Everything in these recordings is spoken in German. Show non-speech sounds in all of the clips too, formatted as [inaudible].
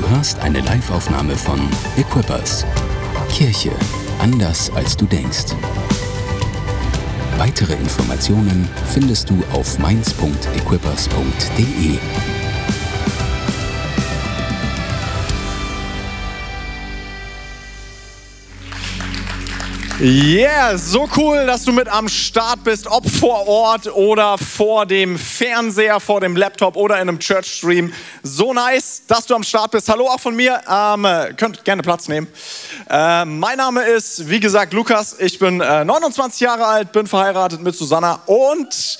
Du hörst eine Liveaufnahme von Equippers. Kirche anders als du denkst. Weitere Informationen findest du auf mainz.equippers.de. Yeah, so cool, dass du mit am Start bist, ob vor Ort oder vor dem Fernseher, vor dem Laptop oder in einem Church-Stream. So nice, dass du am Start bist. Hallo auch von mir, ähm, könnt gerne Platz nehmen. Äh, mein Name ist, wie gesagt, Lukas. Ich bin äh, 29 Jahre alt, bin verheiratet mit Susanna und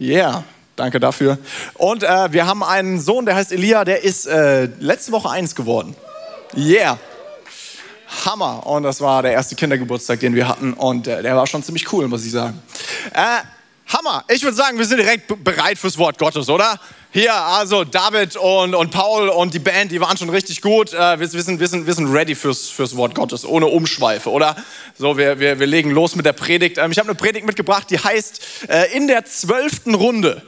yeah, danke dafür. Und äh, wir haben einen Sohn, der heißt Elia, der ist äh, letzte Woche eins geworden. Yeah. Hammer. Und das war der erste Kindergeburtstag, den wir hatten. Und äh, der war schon ziemlich cool, muss ich sagen. Äh, Hammer. Ich würde sagen, wir sind direkt bereit fürs Wort Gottes, oder? Hier, also David und, und Paul und die Band, die waren schon richtig gut. Äh, wir, wir, sind, wir, sind, wir sind ready fürs, fürs Wort Gottes, ohne Umschweife, oder? So, wir, wir, wir legen los mit der Predigt. Ähm, ich habe eine Predigt mitgebracht, die heißt äh, In der zwölften Runde.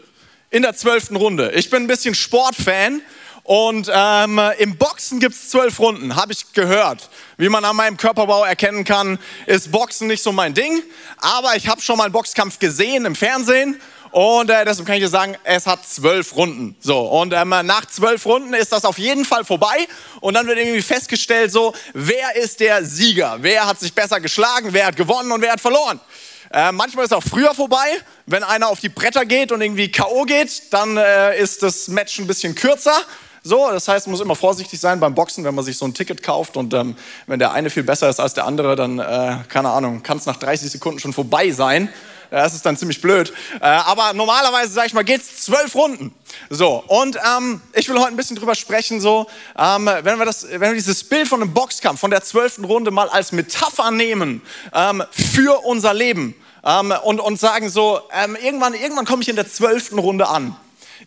In der zwölften Runde. Ich bin ein bisschen Sportfan. Und ähm, im Boxen gibt es zwölf Runden, habe ich gehört. Wie man an meinem Körperbau erkennen kann, ist Boxen nicht so mein Ding. Aber ich habe schon mal einen Boxkampf gesehen im Fernsehen. Und äh, deshalb kann ich dir sagen, es hat zwölf Runden. So, und ähm, nach zwölf Runden ist das auf jeden Fall vorbei. Und dann wird irgendwie festgestellt, so, wer ist der Sieger? Wer hat sich besser geschlagen? Wer hat gewonnen und wer hat verloren? Äh, manchmal ist auch früher vorbei. Wenn einer auf die Bretter geht und irgendwie K.O. geht, dann äh, ist das Match ein bisschen kürzer. So, das heißt, man muss immer vorsichtig sein beim Boxen, wenn man sich so ein Ticket kauft und ähm, wenn der eine viel besser ist als der andere, dann, äh, keine Ahnung, kann es nach 30 Sekunden schon vorbei sein. Das ist dann ziemlich blöd. Äh, aber normalerweise, sage ich mal, geht es zwölf Runden. So, und ähm, ich will heute ein bisschen drüber sprechen, so, ähm, wenn, wir das, wenn wir dieses Bild von einem Boxkampf, von der zwölften Runde mal als Metapher nehmen ähm, für unser Leben ähm, und, und sagen so, ähm, irgendwann, irgendwann komme ich in der zwölften Runde an.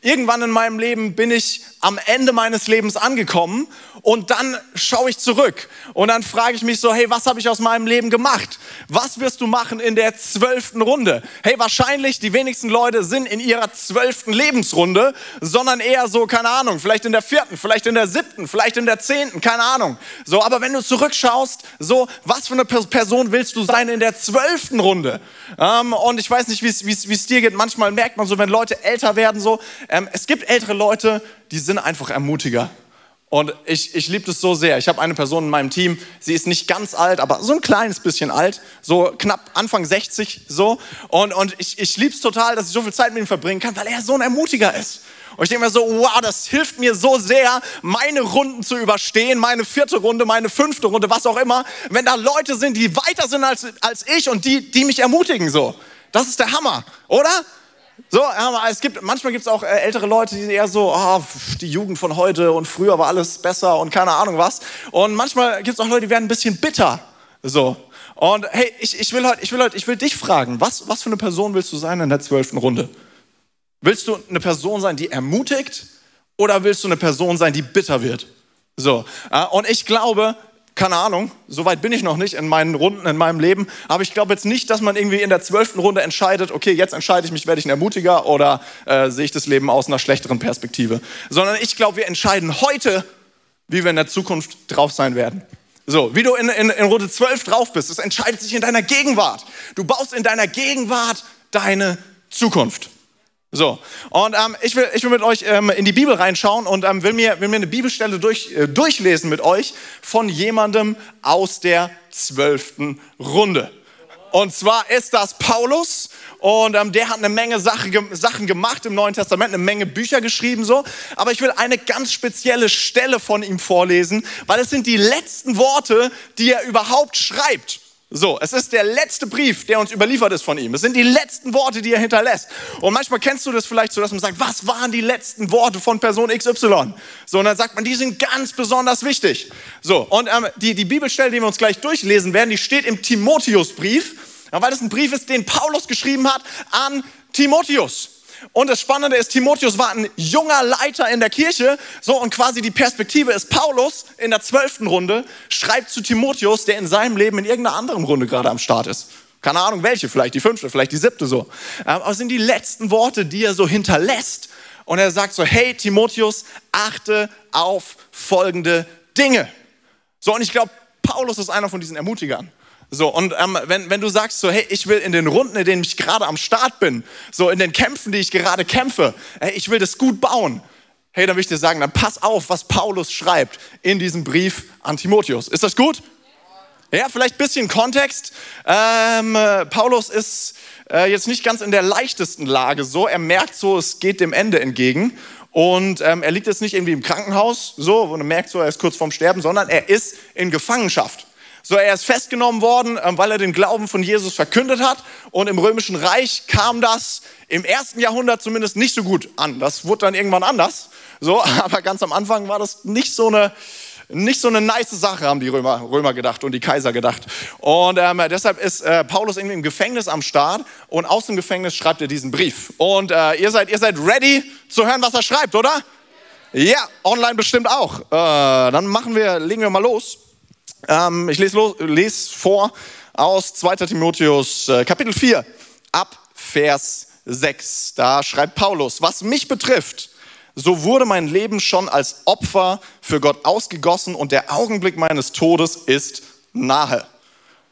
Irgendwann in meinem Leben bin ich am Ende meines Lebens angekommen und dann schaue ich zurück und dann frage ich mich so, hey, was habe ich aus meinem Leben gemacht? Was wirst du machen in der zwölften Runde? Hey, wahrscheinlich die wenigsten Leute sind in ihrer zwölften Lebensrunde, sondern eher so, keine Ahnung, vielleicht in der vierten, vielleicht in der siebten, vielleicht in der zehnten, keine Ahnung. So, aber wenn du zurückschaust, so, was für eine Person willst du sein in der zwölften Runde? Ähm, und ich weiß nicht, wie es dir geht. Manchmal merkt man so, wenn Leute älter werden, so, ähm, es gibt ältere Leute, die sind einfach Ermutiger. Und ich, ich liebe das so sehr. Ich habe eine Person in meinem Team, sie ist nicht ganz alt, aber so ein kleines bisschen alt, so knapp Anfang 60 so. Und, und ich, ich liebe es total, dass ich so viel Zeit mit ihm verbringen kann, weil er so ein Ermutiger ist. Und ich denke mir so, wow, das hilft mir so sehr, meine Runden zu überstehen, meine vierte Runde, meine fünfte Runde, was auch immer. Wenn da Leute sind, die weiter sind als, als ich und die, die mich ermutigen so. Das ist der Hammer, oder? So, es gibt, manchmal gibt es auch äh, ältere Leute, die eher so, oh, die Jugend von heute und früher war alles besser und keine Ahnung was. Und manchmal gibt es auch Leute, die werden ein bisschen bitter. So. Und hey, ich, ich will heute, ich will heute, ich will dich fragen, was, was für eine Person willst du sein in der zwölften Runde? Willst du eine Person sein, die ermutigt oder willst du eine Person sein, die bitter wird? So. Äh, und ich glaube, keine Ahnung, so weit bin ich noch nicht in meinen Runden, in meinem Leben. Aber ich glaube jetzt nicht, dass man irgendwie in der zwölften Runde entscheidet, okay, jetzt entscheide ich mich, werde ich ein Ermutiger oder äh, sehe ich das Leben aus einer schlechteren Perspektive. Sondern ich glaube, wir entscheiden heute, wie wir in der Zukunft drauf sein werden. So, wie du in, in, in Runde 12 drauf bist, das entscheidet sich in deiner Gegenwart. Du baust in deiner Gegenwart deine Zukunft. So, und ähm, ich, will, ich will mit euch ähm, in die Bibel reinschauen und ähm, will, mir, will mir eine Bibelstelle durch, äh, durchlesen mit euch von jemandem aus der zwölften Runde. Und zwar ist das Paulus und ähm, der hat eine Menge Sache, Sachen gemacht im Neuen Testament, eine Menge Bücher geschrieben so. Aber ich will eine ganz spezielle Stelle von ihm vorlesen, weil es sind die letzten Worte, die er überhaupt schreibt. So, es ist der letzte Brief, der uns überliefert ist von ihm. Es sind die letzten Worte, die er hinterlässt. Und manchmal kennst du das vielleicht so, dass man sagt, was waren die letzten Worte von Person XY? So, und dann sagt man, die sind ganz besonders wichtig. So, und ähm, die, die Bibelstelle, die wir uns gleich durchlesen werden, die steht im Timotheusbrief, weil das ein Brief ist, den Paulus geschrieben hat an Timotheus. Und das Spannende ist, Timotheus war ein junger Leiter in der Kirche. So, und quasi die Perspektive ist, Paulus in der zwölften Runde schreibt zu Timotheus, der in seinem Leben in irgendeiner anderen Runde gerade am Start ist. Keine Ahnung welche, vielleicht die fünfte, vielleicht die siebte so. Ähm, aber es sind die letzten Worte, die er so hinterlässt Und er sagt so, hey Timotheus, achte auf folgende Dinge. So, und ich glaube, Paulus ist einer von diesen Ermutigern. So, und ähm, wenn, wenn du sagst so, hey, ich will in den Runden, in denen ich gerade am Start bin, so in den Kämpfen, die ich gerade kämpfe, hey, ich will das gut bauen, hey, dann will ich dir sagen, dann pass auf, was Paulus schreibt in diesem Brief an Timotheus. Ist das gut? Ja, vielleicht ein bisschen Kontext. Ähm, Paulus ist äh, jetzt nicht ganz in der leichtesten Lage so. Er merkt so, es geht dem Ende entgegen. Und ähm, er liegt jetzt nicht irgendwie im Krankenhaus, so, er merkt so, er ist kurz vorm Sterben, sondern er ist in Gefangenschaft. So, er ist festgenommen worden, ähm, weil er den Glauben von Jesus verkündet hat. Und im Römischen Reich kam das im ersten Jahrhundert zumindest nicht so gut an. Das wurde dann irgendwann anders. So, [laughs] aber ganz am Anfang war das nicht so eine, nicht so eine nice Sache, haben die Römer, Römer gedacht und die Kaiser gedacht. Und ähm, deshalb ist äh, Paulus irgendwie im Gefängnis am Start und aus dem Gefängnis schreibt er diesen Brief. Und äh, ihr, seid, ihr seid ready zu hören, was er schreibt, oder? Ja, online bestimmt auch. Äh, dann machen wir, legen wir mal los. Ähm, ich lese, los, lese vor aus 2. Timotheus äh, Kapitel 4 ab Vers 6. Da schreibt Paulus, was mich betrifft, so wurde mein Leben schon als Opfer für Gott ausgegossen und der Augenblick meines Todes ist nahe.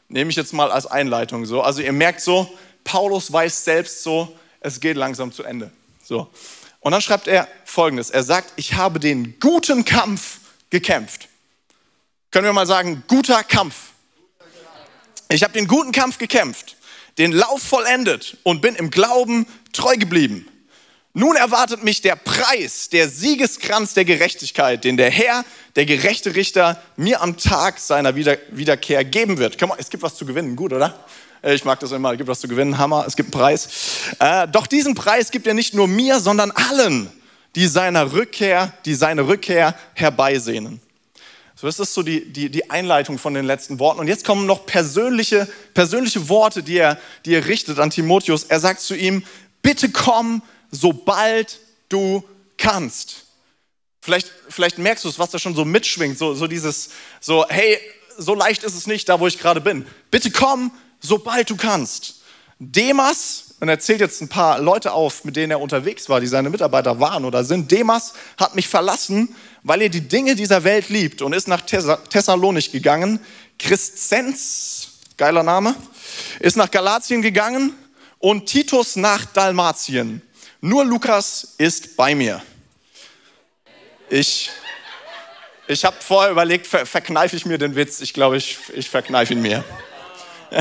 Nehme ich jetzt mal als Einleitung so. Also ihr merkt so, Paulus weiß selbst so, es geht langsam zu Ende. So. Und dann schreibt er folgendes. Er sagt, ich habe den guten Kampf gekämpft. Können wir mal sagen, guter Kampf. Ich habe den guten Kampf gekämpft, den Lauf vollendet und bin im Glauben treu geblieben. Nun erwartet mich der Preis, der Siegeskranz der Gerechtigkeit, den der Herr, der gerechte Richter, mir am Tag seiner Wieder Wiederkehr geben wird. Mal, es gibt was zu gewinnen, gut, oder? Ich mag das immer, es gibt was zu gewinnen, Hammer, es gibt einen Preis. Äh, doch diesen Preis gibt er nicht nur mir, sondern allen, die seiner Rückkehr, die seine Rückkehr herbeisehnen. So, das ist so die, die, die Einleitung von den letzten Worten. Und jetzt kommen noch persönliche, persönliche Worte, die er, die er richtet an Timotheus. Er sagt zu ihm, bitte komm sobald du kannst. Vielleicht, vielleicht merkst du es, was da schon so mitschwingt, so, so dieses, so, hey, so leicht ist es nicht, da wo ich gerade bin. Bitte komm, sobald du kannst. Demas, und er zählt jetzt ein paar Leute auf, mit denen er unterwegs war, die seine Mitarbeiter waren oder sind. Demas hat mich verlassen, weil er die Dinge dieser Welt liebt und ist nach Thessalonich gegangen. Christenz, geiler Name, ist nach Galatien gegangen und Titus nach Dalmatien. Nur Lukas ist bei mir. Ich, ich habe vorher überlegt, ver verkneife ich mir den Witz? Ich glaube, ich, ich verkneife ihn mir. [laughs]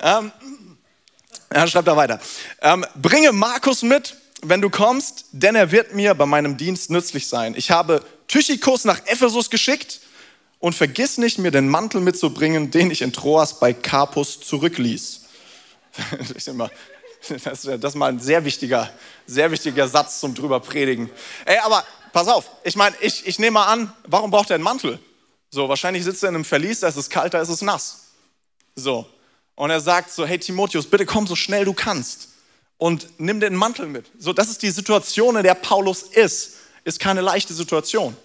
ähm, ja, schreibt er weiter. Ähm, bringe Markus mit, wenn du kommst, denn er wird mir bei meinem Dienst nützlich sein. Ich habe Tychikus nach Ephesus geschickt und vergiss nicht, mir den Mantel mitzubringen, den ich in Troas bei Carpus zurückließ. [laughs] das ist mal ein sehr wichtiger, sehr wichtiger Satz zum drüber predigen. Ey, aber pass auf, ich meine, ich, ich nehme mal an, warum braucht er einen Mantel? So, wahrscheinlich sitzt er in einem Verlies, da ist es kalt, da ist es nass. So. Und er sagt so, hey Timotheus, bitte komm so schnell du kannst und nimm den Mantel mit. So, das ist die Situation, in der Paulus ist. Ist keine leichte Situation.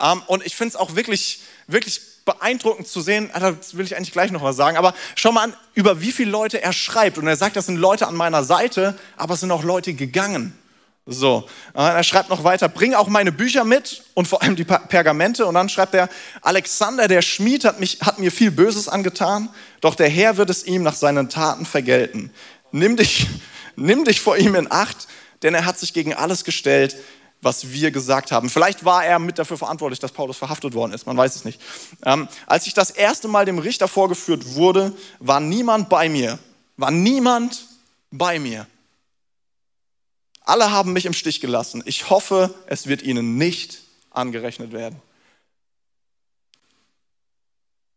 Ähm, und ich finde es auch wirklich, wirklich beeindruckend zu sehen, das will ich eigentlich gleich noch was sagen, aber schau mal an, über wie viele Leute er schreibt. Und er sagt, das sind Leute an meiner Seite, aber es sind auch Leute gegangen. So, er schreibt noch weiter, bring auch meine Bücher mit und vor allem die Pergamente. Und dann schreibt er, Alexander, der Schmied, hat, mich, hat mir viel Böses angetan, doch der Herr wird es ihm nach seinen Taten vergelten. Nimm dich, [laughs] nimm dich vor ihm in Acht, denn er hat sich gegen alles gestellt, was wir gesagt haben. Vielleicht war er mit dafür verantwortlich, dass Paulus verhaftet worden ist, man weiß es nicht. Ähm, als ich das erste Mal dem Richter vorgeführt wurde, war niemand bei mir. War niemand bei mir. Alle haben mich im Stich gelassen. Ich hoffe, es wird ihnen nicht angerechnet werden.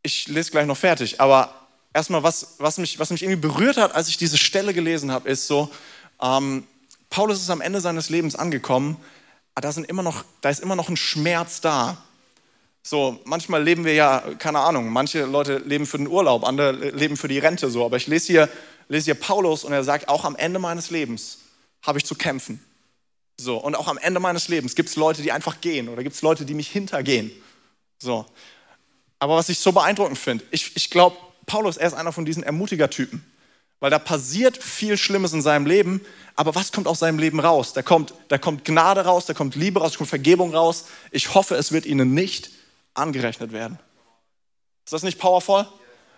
Ich lese gleich noch fertig, aber erstmal, was, was, mich, was mich irgendwie berührt hat, als ich diese Stelle gelesen habe, ist so, ähm, Paulus ist am Ende seines Lebens angekommen aber da, sind immer noch, da ist immer noch ein Schmerz da. So, manchmal leben wir ja, keine Ahnung, manche Leute leben für den Urlaub, andere leben für die Rente so. Aber ich lese hier, lese hier Paulus und er sagt, auch am Ende meines Lebens habe ich zu kämpfen. So, und auch am Ende meines Lebens gibt es Leute, die einfach gehen oder gibt es Leute, die mich hintergehen. So. Aber was ich so beeindruckend finde, ich, ich glaube, Paulus, er ist einer von diesen Ermutiger-Typen. weil da passiert viel Schlimmes in seinem Leben, aber was kommt aus seinem Leben raus? Da kommt, da kommt Gnade raus, da kommt Liebe raus, da kommt Vergebung raus. Ich hoffe, es wird ihnen nicht angerechnet werden. Ist das nicht powerful?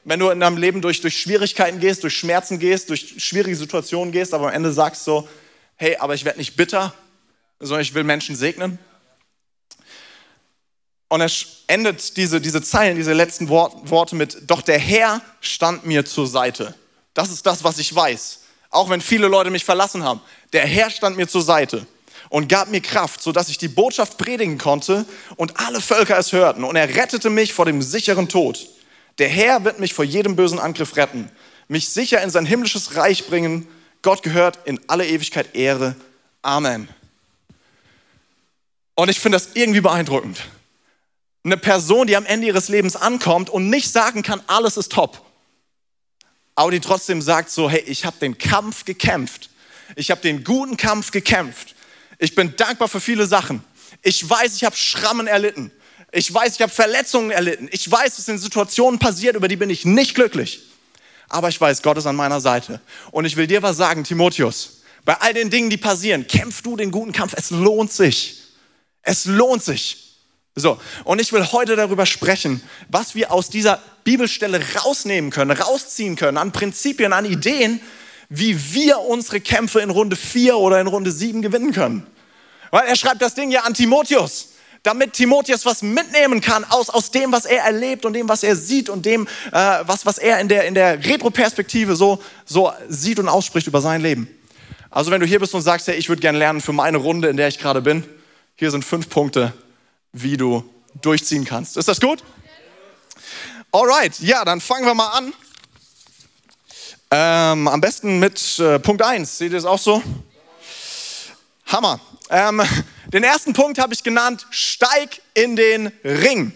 Wenn du in deinem Leben durch, durch Schwierigkeiten gehst, durch Schmerzen gehst, durch schwierige Situationen gehst, aber am Ende sagst so, hey, aber ich werde nicht bitter, sondern ich will Menschen segnen. Und er endet diese, diese Zeilen, diese letzten Worte mit, doch der Herr stand mir zur Seite. Das ist das, was ich weiß. Auch wenn viele Leute mich verlassen haben. Der Herr stand mir zur Seite und gab mir Kraft, sodass ich die Botschaft predigen konnte und alle Völker es hörten. Und er rettete mich vor dem sicheren Tod. Der Herr wird mich vor jedem bösen Angriff retten, mich sicher in sein himmlisches Reich bringen. Gott gehört in alle Ewigkeit Ehre. Amen. Und ich finde das irgendwie beeindruckend eine Person, die am Ende ihres Lebens ankommt und nicht sagen kann, alles ist top. Aber die trotzdem sagt so, hey, ich habe den Kampf gekämpft. Ich habe den guten Kampf gekämpft. Ich bin dankbar für viele Sachen. Ich weiß, ich habe Schrammen erlitten. Ich weiß, ich habe Verletzungen erlitten. Ich weiß, es sind Situationen passiert, über die bin ich nicht glücklich. Aber ich weiß, Gott ist an meiner Seite. Und ich will dir was sagen, Timotheus. Bei all den Dingen, die passieren, kämpf du den guten Kampf. Es lohnt sich. Es lohnt sich. So, und ich will heute darüber sprechen, was wir aus dieser Bibelstelle rausnehmen können, rausziehen können, an Prinzipien, an Ideen, wie wir unsere Kämpfe in Runde 4 oder in Runde 7 gewinnen können. Weil er schreibt das Ding ja an Timotheus, damit Timotheus was mitnehmen kann aus, aus dem, was er erlebt und dem, was er sieht und dem, äh, was, was er in der, in der Retroperspektive so, so sieht und ausspricht über sein Leben. Also wenn du hier bist und sagst, hey, ich würde gerne lernen für meine Runde, in der ich gerade bin, hier sind fünf Punkte, wie du durchziehen kannst. Ist das gut? Alright, ja, dann fangen wir mal an. Ähm, am besten mit äh, Punkt 1. Seht ihr es auch so? Hammer. Ähm, den ersten Punkt habe ich genannt, steig in den Ring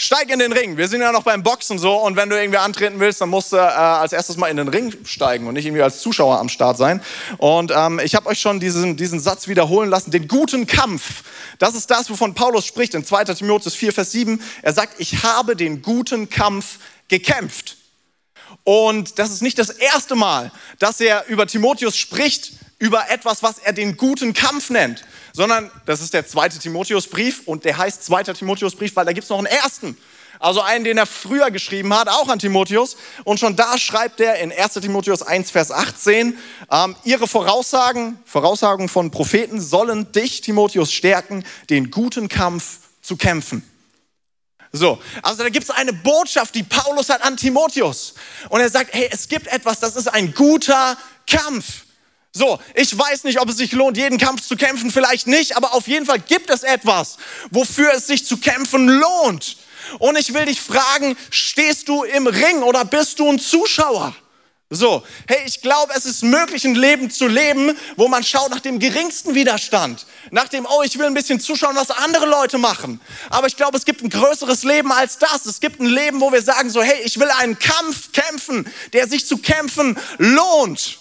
steig in den Ring. Wir sind ja noch beim Boxen so und wenn du irgendwie antreten willst, dann musst du äh, als erstes mal in den Ring steigen und nicht irgendwie als Zuschauer am Start sein. Und ähm, ich habe euch schon diesen, diesen Satz wiederholen lassen, den guten Kampf. Das ist das, wovon Paulus spricht in 2. Timotheus 4, Vers 7. Er sagt, ich habe den guten Kampf gekämpft. Und das ist nicht das erste Mal, dass er über Timotheus spricht, über etwas, was er den guten Kampf nennt, sondern das ist der zweite Timotheusbrief und der heißt zweiter Timotheusbrief, weil da gibt es noch einen ersten. Also einen, den er früher geschrieben hat, auch an Timotheus. Und schon da schreibt er in 1 Timotheus 1, Vers 18, ähm, ihre Voraussagen, Voraussagen von Propheten sollen dich, Timotheus, stärken, den guten Kampf zu kämpfen. So, also da gibt es eine Botschaft, die Paulus hat an Timotheus. Und er sagt, hey, es gibt etwas, das ist ein guter Kampf. So, ich weiß nicht, ob es sich lohnt, jeden Kampf zu kämpfen, vielleicht nicht, aber auf jeden Fall gibt es etwas, wofür es sich zu kämpfen lohnt. Und ich will dich fragen, stehst du im Ring oder bist du ein Zuschauer? So, hey, ich glaube, es ist möglich, ein Leben zu leben, wo man schaut nach dem geringsten Widerstand. Nach dem, oh, ich will ein bisschen zuschauen, was andere Leute machen. Aber ich glaube, es gibt ein größeres Leben als das. Es gibt ein Leben, wo wir sagen so, hey, ich will einen Kampf kämpfen, der sich zu kämpfen lohnt.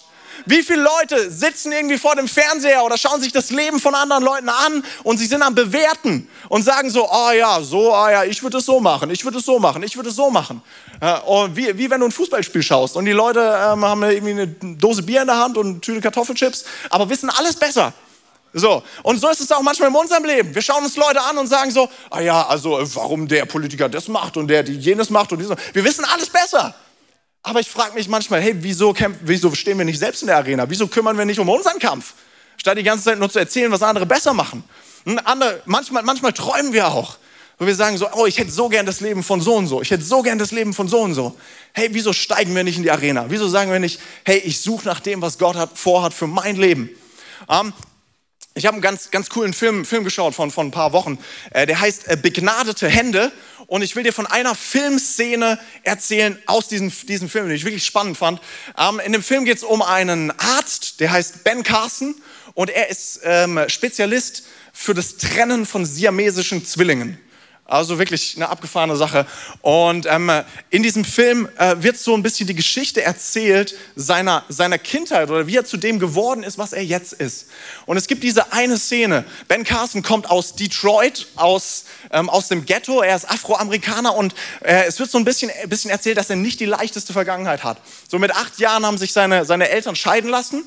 Wie viele Leute sitzen irgendwie vor dem Fernseher oder schauen sich das Leben von anderen Leuten an und sie sind am Bewerten und sagen so, oh ja, so, ah ja, ich würde es so machen, ich würde es so machen, ich würde es so machen. und wie, wie wenn du ein Fußballspiel schaust und die Leute ähm, haben irgendwie eine Dose Bier in der Hand und eine Tüte Kartoffelchips, aber wissen alles besser. So, und so ist es auch manchmal in unserem Leben. Wir schauen uns Leute an und sagen so, ah ja, also warum der Politiker das macht und der die jenes macht und dieses. Wir wissen alles besser. Aber ich frage mich manchmal, hey, wieso, wieso stehen wir nicht selbst in der Arena? Wieso kümmern wir nicht um unseren Kampf? Statt die ganze Zeit nur zu erzählen, was andere besser machen. Hm, andere, manchmal, manchmal träumen wir auch. Wo wir sagen so, oh, ich hätte so gern das Leben von so und so. Ich hätte so gern das Leben von so und so. Hey, wieso steigen wir nicht in die Arena? Wieso sagen wir nicht, hey, ich suche nach dem, was Gott hat, vorhat für mein Leben? Um, ähm, ich habe einen ganz, ganz coolen Film, Film geschaut von, von ein paar Wochen. Äh, der heißt äh, Begnadete Hände. Und ich will dir von einer Filmszene erzählen aus diesem, diesem Film, den ich wirklich spannend fand. Ähm, in dem Film geht es um einen Arzt, der heißt Ben Carson. Und er ist ähm, Spezialist für das Trennen von siamesischen Zwillingen. Also wirklich eine abgefahrene Sache. Und ähm, in diesem Film äh, wird so ein bisschen die Geschichte erzählt seiner, seiner Kindheit oder wie er zu dem geworden ist, was er jetzt ist. Und es gibt diese eine Szene. Ben Carson kommt aus Detroit, aus, ähm, aus dem Ghetto. Er ist Afroamerikaner und äh, es wird so ein bisschen, ein bisschen erzählt, dass er nicht die leichteste Vergangenheit hat. So mit acht Jahren haben sich seine, seine Eltern scheiden lassen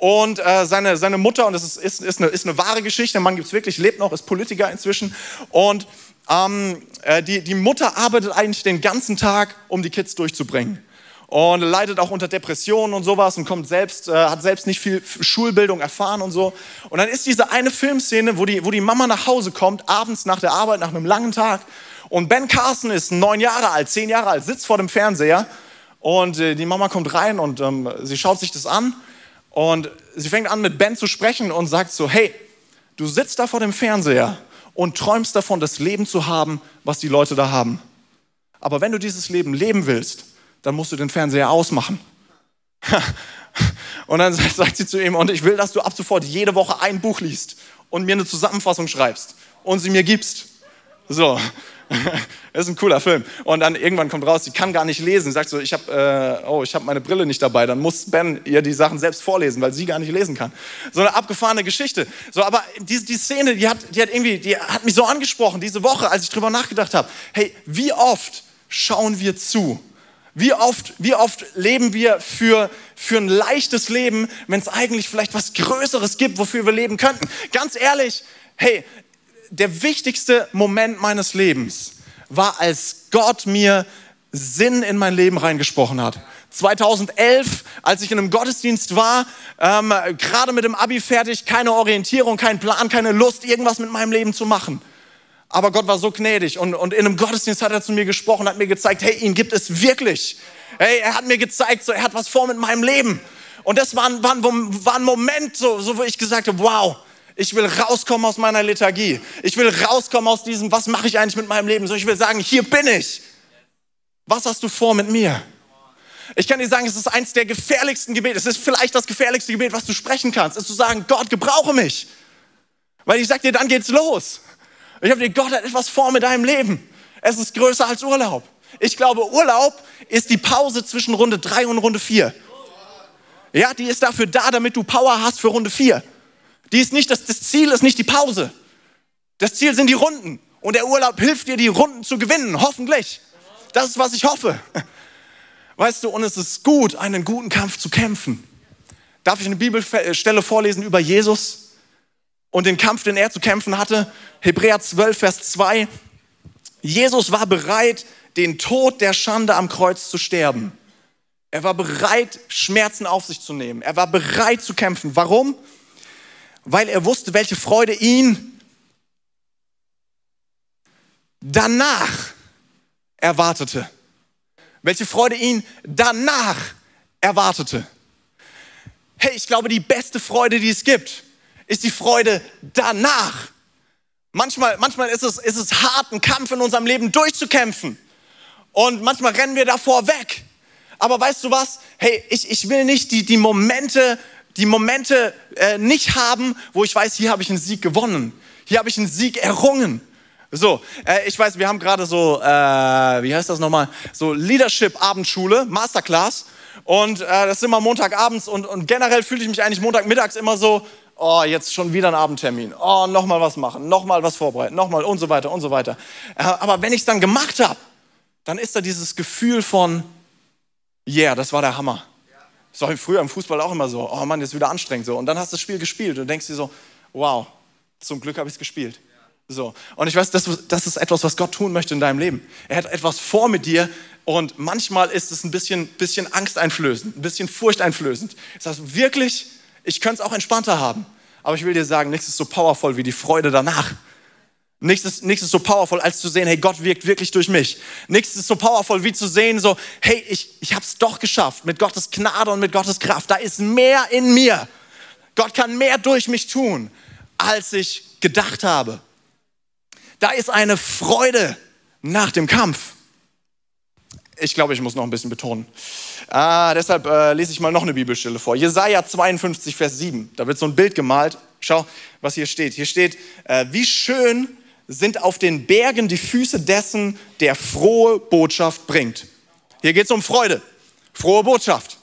und äh, seine, seine Mutter, und das ist, ist, ist, eine, ist eine wahre Geschichte, der Mann gibt es wirklich, lebt noch, ist Politiker inzwischen und ähm, äh, die, die Mutter arbeitet eigentlich den ganzen Tag, um die Kids durchzubringen. Und leidet auch unter Depressionen und sowas und kommt selbst, äh, hat selbst nicht viel Schulbildung erfahren und so. Und dann ist diese eine Filmszene, wo die, wo die Mama nach Hause kommt, abends nach der Arbeit, nach einem langen Tag. Und Ben Carson ist neun Jahre alt, zehn Jahre alt, sitzt vor dem Fernseher. Und äh, die Mama kommt rein und ähm, sie schaut sich das an. Und sie fängt an mit Ben zu sprechen und sagt so, hey, du sitzt da vor dem Fernseher und träumst davon, das Leben zu haben, was die Leute da haben. Aber wenn du dieses Leben leben willst, dann musst du den Fernseher ausmachen. [laughs] und dann [laughs] sagt sie zu ihm, und ich will, dass du ab sofort jede Woche ein Buch liest und mir eine Zusammenfassung schreibst und sie mir gibst. So, [laughs] ist ein cooler Film. Und dann irgendwann kommt raus, sie kann gar nicht lesen. Sie sagt so, ich habe äh, oh, hab meine Brille nicht dabei. Dann muss Ben ihr die Sachen selbst vorlesen, weil sie gar nicht lesen kann. So eine abgefahrene Geschichte. So, aber die, die Szene, die hat, die hat irgendwie, die hat mich so angesprochen diese Woche, als ich drüber nachgedacht habe. Hey, wie oft schauen wir zu? Wie oft, wie oft leben wir für, für ein leichtes Leben, wenn es eigentlich vielleicht was Größeres gibt, wofür wir leben könnten? Ganz ehrlich, hey, der wichtigste Moment meines Lebens war, als Gott mir Sinn in mein Leben reingesprochen hat. 2011, als ich in einem Gottesdienst war, ähm, gerade mit dem Abi fertig, keine Orientierung, kein Plan, keine Lust, irgendwas mit meinem Leben zu machen. Aber Gott war so gnädig und, und in einem Gottesdienst hat er zu mir gesprochen, hat mir gezeigt, hey, ihn gibt es wirklich. Hey, er hat mir gezeigt, so, er hat was vor mit meinem Leben. Und das war ein, war war ein Moment, so, so, wo ich gesagt habe, wow, ich will rauskommen aus meiner Lethargie. Ich will rauskommen aus diesem, was mache ich eigentlich mit meinem Leben? So, ich will sagen, hier bin ich. Was hast du vor mit mir? Ich kann dir sagen, es ist eins der gefährlichsten Gebete. Es ist vielleicht das gefährlichste Gebet, was du sprechen kannst, ist zu sagen, Gott, gebrauche mich. Weil ich sag dir, dann geht's los. Ich habe dir, Gott hat etwas vor mit deinem Leben. Es ist größer als Urlaub. Ich glaube, Urlaub ist die Pause zwischen Runde 3 und Runde 4. Ja, die ist dafür da, damit du Power hast für Runde 4. Die ist nicht, das, das Ziel ist nicht die Pause. Das Ziel sind die Runden. Und der Urlaub hilft dir, die Runden zu gewinnen, hoffentlich. Das ist, was ich hoffe. Weißt du, und es ist gut, einen guten Kampf zu kämpfen. Darf ich eine Bibelstelle vorlesen über Jesus und den Kampf, den er zu kämpfen hatte? Hebräer 12, Vers 2. Jesus war bereit, den Tod der Schande am Kreuz zu sterben. Er war bereit, Schmerzen auf sich zu nehmen. Er war bereit zu kämpfen. Warum? Weil er wusste, welche Freude ihn danach erwartete. Welche Freude ihn danach erwartete. Hey, ich glaube, die beste Freude, die es gibt, ist die Freude danach. Manchmal, manchmal ist, es, ist es hart, einen Kampf in unserem Leben durchzukämpfen. Und manchmal rennen wir davor weg. Aber weißt du was? Hey, ich, ich will nicht die, die Momente die Momente äh, nicht haben, wo ich weiß, hier habe ich einen Sieg gewonnen, hier habe ich einen Sieg errungen. So, äh, ich weiß, wir haben gerade so, äh, wie heißt das nochmal, so Leadership-Abendschule, Masterclass. Und äh, das ist immer Montagabends und, und generell fühle ich mich eigentlich Montagmittags immer so, oh, jetzt schon wieder ein Abendtermin, oh, nochmal was machen, nochmal was vorbereiten, nochmal und so weiter und so weiter. Äh, aber wenn ich es dann gemacht habe, dann ist da dieses Gefühl von, yeah, das war der Hammer. Das war früher im Fußball auch immer so. Oh Mann, jetzt wieder anstrengend so. Und dann hast du das Spiel gespielt und denkst dir so, wow, zum Glück habe ich es gespielt. So. Und ich weiß, das, das ist etwas, was Gott tun möchte in deinem Leben. Er hat etwas vor mit dir und manchmal ist es ein bisschen, bisschen angsteinflößend, ein bisschen furchteinflößend. Das heißt, wirklich, ich könnte es auch entspannter haben. Aber ich will dir sagen, nichts ist so powerful wie die Freude danach. Nichts ist, nichts ist so powerful, als zu sehen, hey, Gott wirkt wirklich durch mich. Nichts ist so powerful, wie zu sehen, so, hey, ich, ich habe es doch geschafft mit Gottes Gnade und mit Gottes Kraft. Da ist mehr in mir. Gott kann mehr durch mich tun, als ich gedacht habe. Da ist eine Freude nach dem Kampf. Ich glaube, ich muss noch ein bisschen betonen. Ah, deshalb äh, lese ich mal noch eine Bibelstelle vor. Jesaja 52, Vers 7. Da wird so ein Bild gemalt. Schau, was hier steht. Hier steht, äh, wie schön sind auf den Bergen die Füße dessen, der frohe Botschaft bringt. Hier geht es um Freude. Frohe Botschaft.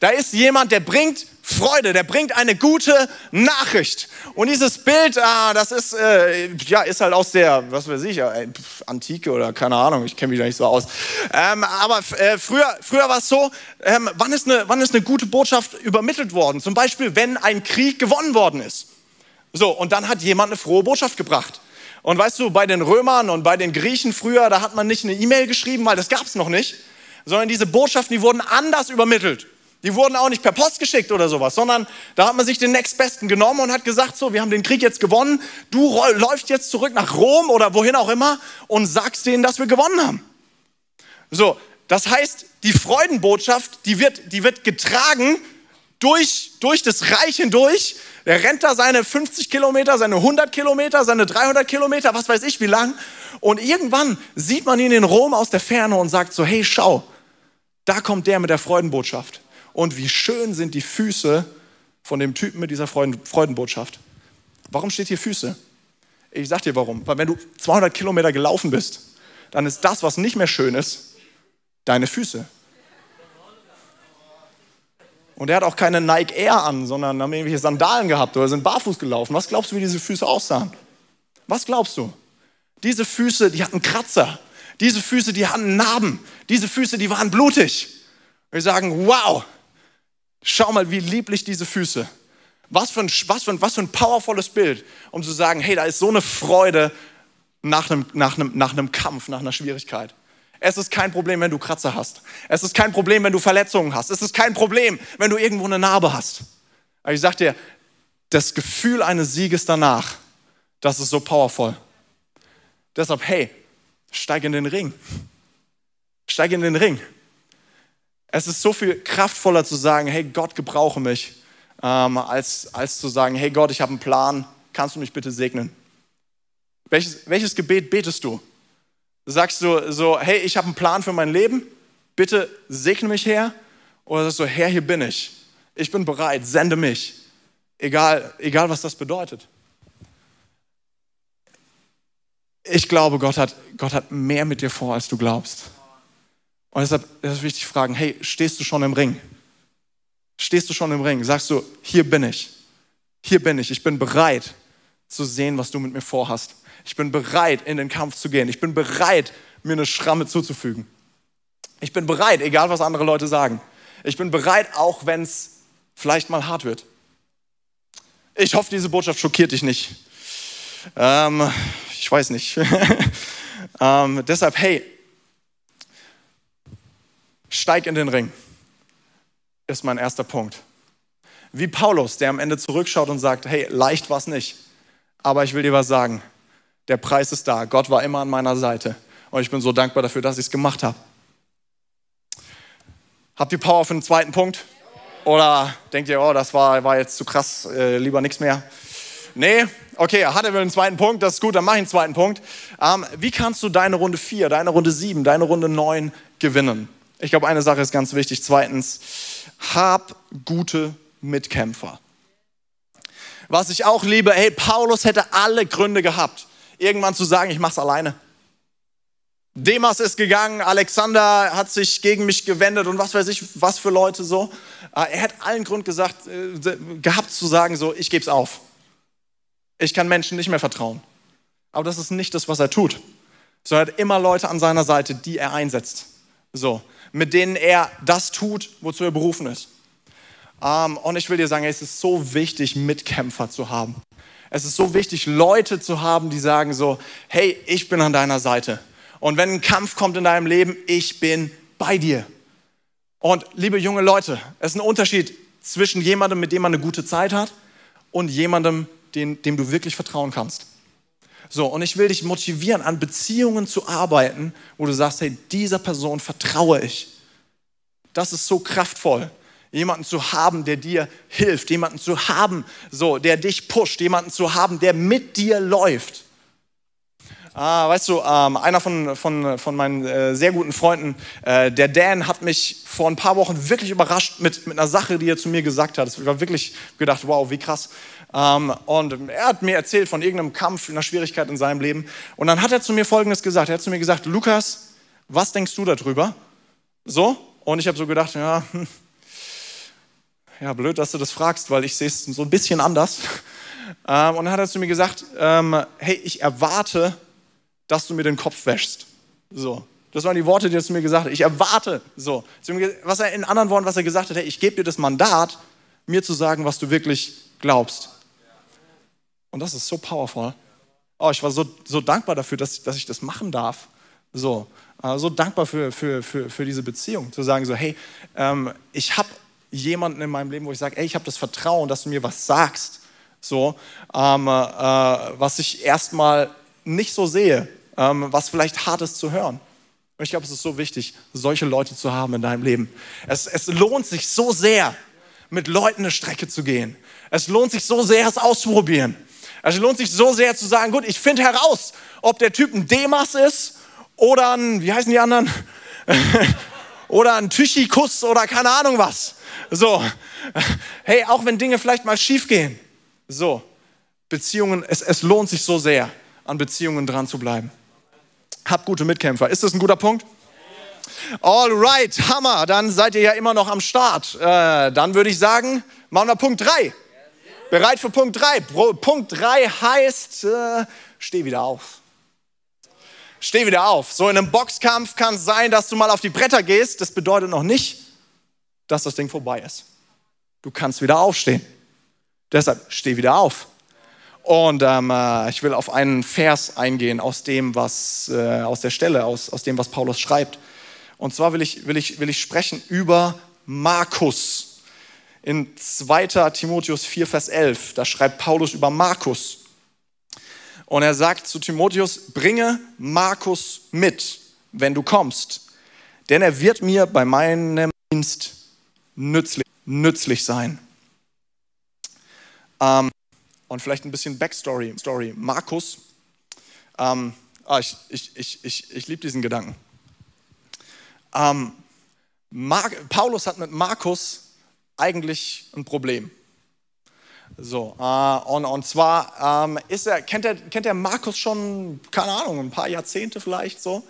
Da ist jemand, der bringt Freude, der bringt eine gute Nachricht. Und dieses Bild, ah, das ist, äh, ja, ist halt aus der, was weiß ich, äh, Antike oder keine Ahnung, ich kenne mich da nicht so aus. Ähm, aber äh, früher, früher war es so, ähm, wann, ist eine, wann ist eine gute Botschaft übermittelt worden? Zum Beispiel, wenn ein Krieg gewonnen worden ist. So, und dann hat jemand eine frohe Botschaft gebracht. Und weißt du, bei den Römern und bei den Griechen früher, da hat man nicht eine E-Mail geschrieben, weil das gab es noch nicht, sondern diese Botschaften, die wurden anders übermittelt. Die wurden auch nicht per Post geschickt oder sowas, sondern da hat man sich den nächstbesten genommen und hat gesagt, so, wir haben den Krieg jetzt gewonnen, du läufst jetzt zurück nach Rom oder wohin auch immer und sagst denen, dass wir gewonnen haben. So, das heißt, die Freudenbotschaft, die wird, die wird getragen durch, durch das Reich hindurch. Der rennt da seine 50 Kilometer, seine 100 Kilometer, seine 300 Kilometer, was weiß ich wie lang. Und irgendwann sieht man ihn in Rom aus der Ferne und sagt so, hey, schau, da kommt der mit der Freudenbotschaft und wie schön sind die Füße von dem Typen mit dieser Freuden, Freudenbotschaft. Warum steht hier Füße? Ich sag dir warum. Weil wenn du 200 Kilometer gelaufen bist, dann ist das, was nicht mehr schön ist, deine Füße. Und er hat auch keine Nike Air an, sondern haben irgendwelche Sandalen gehabt oder sind barfuß gelaufen. Was glaubst du, wie diese Füße aussahen? Was glaubst du? Diese Füße, die hatten Kratzer. Diese Füße, die hatten Narben. Diese Füße, die waren blutig. Wir sagen, wow, Schau mal, wie lieblich diese Füße. Was für, ein, was, für ein, was für ein powervolles Bild, um zu sagen, hey, da ist so eine Freude nach einem, nach, einem, nach einem Kampf, nach einer Schwierigkeit. Es ist kein Problem, wenn du Kratzer hast. Es ist kein Problem, wenn du Verletzungen hast. Es ist kein Problem, wenn du irgendwo eine Narbe hast. Aber ich sag dir, das Gefühl eines Sieges danach, das ist so powerful. Deshalb, hey, steig in den Ring. Steig in den Ring. Es ist so viel kraftvoller zu sagen, hey Gott, gebrauche mich, ähm, als, als zu sagen, hey Gott, ich habe einen Plan, kannst du mich bitte segnen? Welches, welches Gebet betest du? Sagst du so, hey, ich habe einen Plan für mein Leben, bitte segne mich her? Oder sagst du, Herr, hier bin ich, ich bin bereit, sende mich, egal, egal was das bedeutet. Ich glaube, Gott hat, Gott hat mehr mit dir vor, als du glaubst. Und deshalb ist es wichtig zu fragen, hey, stehst du schon im Ring? Stehst du schon im Ring? Sagst du, hier bin ich. Hier bin ich. Ich bin bereit zu sehen, was du mit mir vorhast. Ich bin bereit, in den Kampf zu gehen. Ich bin bereit, mir eine Schramme zuzufügen. Ich bin bereit, egal was andere Leute sagen. Ich bin bereit, auch wenn es vielleicht mal hart wird. Ich hoffe, diese Botschaft schockiert dich nicht. Ähm, ich weiß nicht. [laughs] ähm, deshalb, hey, steig in den Ring, ist mein erster Punkt. Wie Paulus, der am Ende zurückschaut und sagt, hey, leicht war es nicht, aber ich will dir was sagen. Der Preis ist da. Gott war immer an meiner Seite. Und ich bin so dankbar dafür, dass ich es gemacht habe. Habt ihr Power für den zweiten Punkt? Oder denkt ihr, oh, das war, war jetzt zu krass, äh, lieber nichts mehr? Nee, okay, hat er einen zweiten Punkt, das ist gut, dann mache ich einen zweiten Punkt. Ähm, wie kannst du deine Runde 4, deine Runde 7, deine Runde 9 gewinnen? Ich glaube, eine Sache ist ganz wichtig. Zweitens, hab gute Mitkämpfer. Was ich auch liebe, hey, Paulus hätte alle Gründe gehabt, irgendwann zu sagen, ich mache es alleine. Demas ist gegangen, Alexander hat sich gegen mich gewendet und was weiß ich, was für Leute so. Äh, er hat allen Grund gesagt, äh, gehabt zu sagen, so, ich gebe es auf. Ich kann Menschen nicht mehr vertrauen. Aber das ist nicht das, was er tut. Sondern er hat immer Leute an seiner Seite, die er einsetzt. So mit denen er das tut, wozu er berufen ist. Ähm, und ich will dir sagen, es ist so wichtig, Mitkämpfer zu haben. Es ist so wichtig, Leute zu haben, die sagen so, hey, ich bin an deiner Seite. Und wenn ein Kampf kommt in deinem Leben, ich bin bei dir. Und liebe junge Leute, es ist ein Unterschied zwischen jemandem, mit dem man eine gute Zeit hat und jemandem, dem, dem du wirklich vertrauen kannst. So, und ich will dich motivieren, an Beziehungen zu arbeiten, wo du sagst, hey, dieser Person vertraue ich. Das ist so kraftvoll. Jemanden zu haben, der dir hilft, jemanden zu haben, so, der dich pusht, jemanden zu haben, der mit dir läuft. Ah, weißt du, ähm, einer von, von, von meinen äh, sehr guten Freunden, äh, der Dan, hat mich vor ein paar Wochen wirklich überrascht mit, mit einer Sache, die er zu mir gesagt hat. Ich war wirklich gedacht, wow, wie krass. Ähm, und er hat mir erzählt von irgendeinem Kampf, einer Schwierigkeit in seinem Leben. Und dann hat er zu mir Folgendes gesagt. Er hat zu mir gesagt, Lukas, was denkst du darüber? So? Und ich habe so gedacht, ja, hm, ja, blöd, dass du das fragst, weil ich sehe es so ein bisschen anders. Ähm, und dann hat er zu mir gesagt, ähm, hey, ich erwarte, dass du mir den Kopf wäschst. So. Das waren die Worte, die er zu mir gesagt hat. Ich erwarte, so. Was er in anderen Worten, was er gesagt hat, hey, ich gebe dir das Mandat, mir zu sagen, was du wirklich glaubst. Und das ist so powerful. Oh, ich war so, so dankbar dafür, dass, dass ich das machen darf. So, äh, so dankbar für, für, für, für diese Beziehung. Zu sagen so, hey, ähm, ich habe jemanden in meinem Leben, wo ich sage, ey, ich habe das Vertrauen, dass du mir was sagst. So, ähm, äh, was ich erstmal nicht so sehe ähm, was vielleicht hart ist zu hören. Und ich glaube, es ist so wichtig, solche Leute zu haben in deinem Leben. Es, es lohnt sich so sehr, mit Leuten eine Strecke zu gehen. Es lohnt sich so sehr, es auszuprobieren. Es lohnt sich so sehr zu sagen, gut, ich finde heraus, ob der Typ ein Demas ist oder ein, wie heißen die anderen? [laughs] oder ein Tüchikus oder keine Ahnung was. So, hey, auch wenn Dinge vielleicht mal schief gehen. So, Beziehungen, es, es lohnt sich so sehr, an Beziehungen dran zu bleiben. Habt gute Mitkämpfer. Ist das ein guter Punkt? Alright, Hammer. Dann seid ihr ja immer noch am Start. Äh, dann würde ich sagen, machen wir Punkt 3. Bereit für Punkt 3? Punkt 3 heißt, äh, steh wieder auf. Steh wieder auf. So in einem Boxkampf kann es sein, dass du mal auf die Bretter gehst. Das bedeutet noch nicht, dass das Ding vorbei ist. Du kannst wieder aufstehen. Deshalb steh wieder auf. Und ähm, äh, ich will auf einen Vers eingehen aus dem, was, äh, aus der Stelle, aus, aus dem, was Paulus schreibt. Und zwar will ich, will ich, will ich sprechen über Markus. In 2. Timotheus 4, Vers 11, da schreibt Paulus über Markus. Und er sagt zu Timotheus, bringe Markus mit, wenn du kommst, denn er wird mir bei meinem Dienst nützlich, nützlich sein. Ähm, und vielleicht ein bisschen Backstory. Story. Markus, ähm, ah, ich, ich, ich, ich, ich liebe diesen Gedanken. Ähm, Paulus hat mit Markus eigentlich ein Problem. So, äh, und, und zwar ähm, ist er, kennt er, kennt er Markus schon, keine Ahnung, ein paar Jahrzehnte vielleicht so.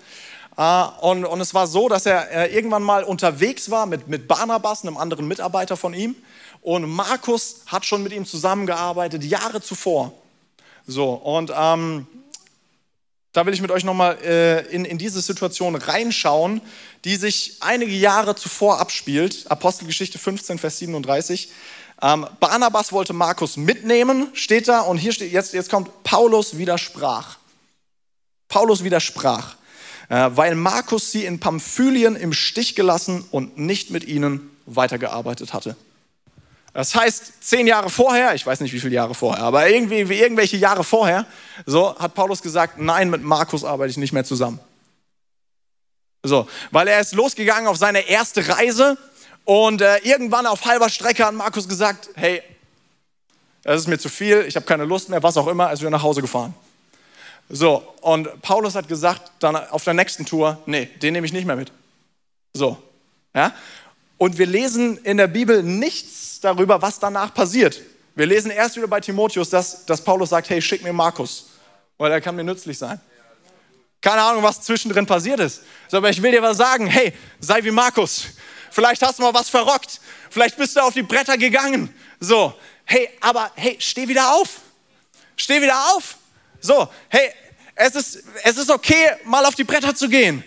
Äh, und, und es war so, dass er irgendwann mal unterwegs war mit, mit Barnabas, einem anderen Mitarbeiter von ihm. Und Markus hat schon mit ihm zusammengearbeitet, Jahre zuvor. So, und ähm, da will ich mit euch nochmal äh, in, in diese Situation reinschauen, die sich einige Jahre zuvor abspielt. Apostelgeschichte 15, Vers 37. Ähm, Barnabas wollte Markus mitnehmen, steht da, und hier steht, jetzt, jetzt kommt Paulus widersprach. Paulus widersprach, weil Markus sie in Pamphylien im Stich gelassen und nicht mit ihnen weitergearbeitet hatte. Das heißt, zehn Jahre vorher, ich weiß nicht wie viele Jahre vorher, aber irgendwie, irgendwelche Jahre vorher, so hat Paulus gesagt, nein, mit Markus arbeite ich nicht mehr zusammen. So, weil er ist losgegangen auf seine erste Reise und äh, irgendwann auf halber Strecke hat Markus gesagt, hey, das ist mir zu viel, ich habe keine Lust mehr, was auch immer, er ist wieder nach Hause gefahren. So, und Paulus hat gesagt, dann auf der nächsten Tour, nee, den nehme ich nicht mehr mit. So, ja. Und wir lesen in der Bibel nichts darüber, was danach passiert. Wir lesen erst wieder bei Timotheus, dass, dass Paulus sagt, hey, schick mir Markus, weil er kann mir nützlich sein. Keine Ahnung, was zwischendrin passiert ist. So, aber ich will dir was sagen, hey, sei wie Markus. Vielleicht hast du mal was verrockt. Vielleicht bist du auf die Bretter gegangen. So, hey, aber hey, steh wieder auf. Steh wieder auf. So, hey, es ist, es ist okay, mal auf die Bretter zu gehen.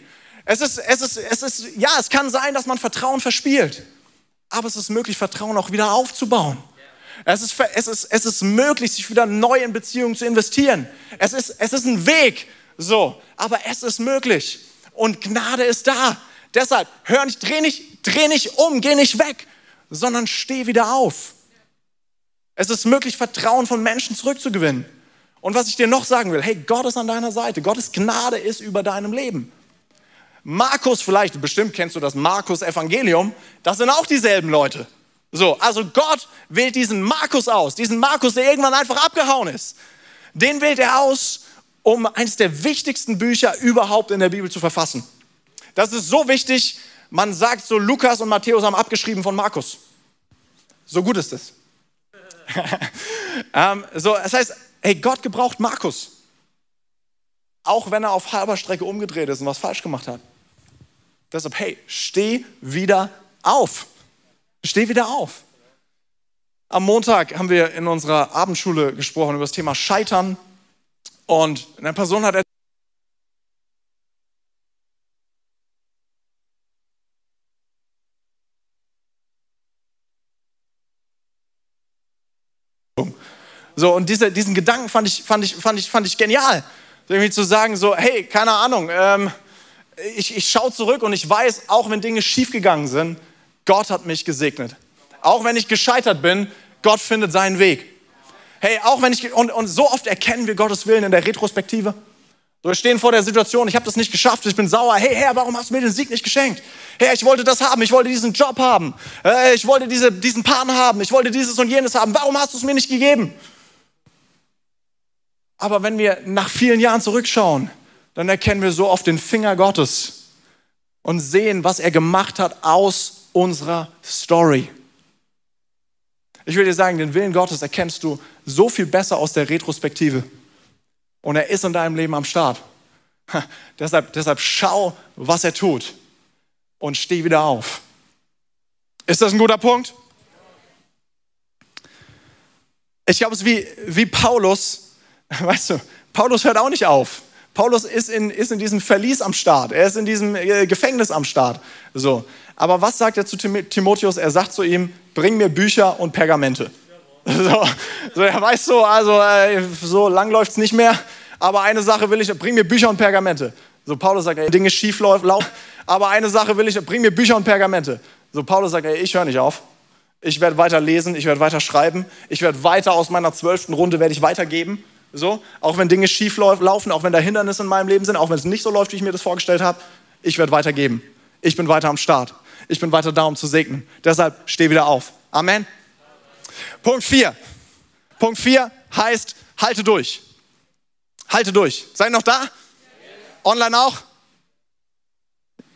Es ist, es ist, es ist, ja, es kann sein, dass man Vertrauen verspielt aber es ist möglich, Vertrauen auch wieder aufzubauen. Es ist, es, ist, es ist möglich, sich wieder neu in Beziehungen zu investieren. Es ist, es ist ein Weg, so, aber es ist möglich. Und Gnade ist da. Deshalb, hör nicht, dreh nicht, dreh nicht um, geh nicht weg, sondern steh wieder auf. Es ist möglich, Vertrauen von Menschen zurückzugewinnen. Und was ich dir noch sagen will, hey, Gott ist an deiner Seite. Gottes Gnade ist über deinem Leben. Markus vielleicht, bestimmt kennst du das Markus Evangelium, das sind auch dieselben Leute. So, also Gott wählt diesen Markus aus, diesen Markus, der irgendwann einfach abgehauen ist. Den wählt er aus um eines der wichtigsten Bücher überhaupt in der Bibel zu verfassen. Das ist so wichtig, man sagt so, Lukas und Matthäus haben abgeschrieben von Markus. So gut ist es. [laughs] ähm, so, das heißt, hey, Gott gebraucht Markus. Auch wenn er auf halber Strecke umgedreht ist und was falsch gemacht hat. Deshalb, hey, steh wieder auf. Steh wieder auf. Am Montag haben wir in unserer Abendschule gesprochen über das Thema Scheitern. Und eine Person hat So, und diese, diesen Gedanken fand ich, fand ich, fand ich, fand ich genial. Irgendwie zu sagen, so, hey, keine Ahnung, ähm, ich, ich schaue zurück und ich weiß, auch wenn Dinge schiefgegangen sind, Gott hat mich gesegnet. Auch wenn ich gescheitert bin, Gott findet seinen Weg. Hey, auch wenn ich, und, und so oft erkennen wir Gottes Willen in der Retrospektive. So, wir stehen vor der Situation, ich habe das nicht geschafft, ich bin sauer. Hey Herr, warum hast du mir den Sieg nicht geschenkt? Herr, ich wollte das haben, ich wollte diesen Job haben, ich wollte diese, diesen Partner haben, ich wollte dieses und jenes haben. Warum hast du es mir nicht gegeben? Aber wenn wir nach vielen Jahren zurückschauen, dann erkennen wir so oft den Finger Gottes und sehen, was er gemacht hat aus unserer Story. Ich will dir sagen, den Willen Gottes erkennst du so viel besser aus der Retrospektive. Und er ist in deinem Leben am Start. deshalb, deshalb schau, was er tut und steh wieder auf. Ist das ein guter Punkt? Ich glaube, es ist wie, wie Paulus, [laughs] weißt du, Paulus hört auch nicht auf. Paulus ist in, ist in diesem Verlies am Start, er ist in diesem äh, Gefängnis am Start. So. Aber was sagt er zu Timotheus? Er sagt zu ihm, bring mir Bücher und Pergamente. [laughs] So, so er weiß so, also äh, so lang läuft es nicht mehr, aber eine Sache will ich, bring mir Bücher und Pergamente. So Paulus sagt, ey, Dinge schief laufen, aber eine Sache will ich, bring mir Bücher und Pergamente. So Paulus sagt, ey, ich höre nicht auf. Ich werde weiter lesen, ich werde weiter schreiben, ich werde weiter aus meiner zwölften Runde werde ich weitergeben. So, auch wenn Dinge schief laufen, auch wenn da Hindernisse in meinem Leben sind, auch wenn es nicht so läuft, wie ich mir das vorgestellt habe, ich werde weitergeben. Ich bin weiter am Start. Ich bin weiter da, um zu segnen. Deshalb steh wieder auf. Amen. Punkt 4. Punkt 4 heißt, halte durch. Halte durch. Seid noch da? Online auch?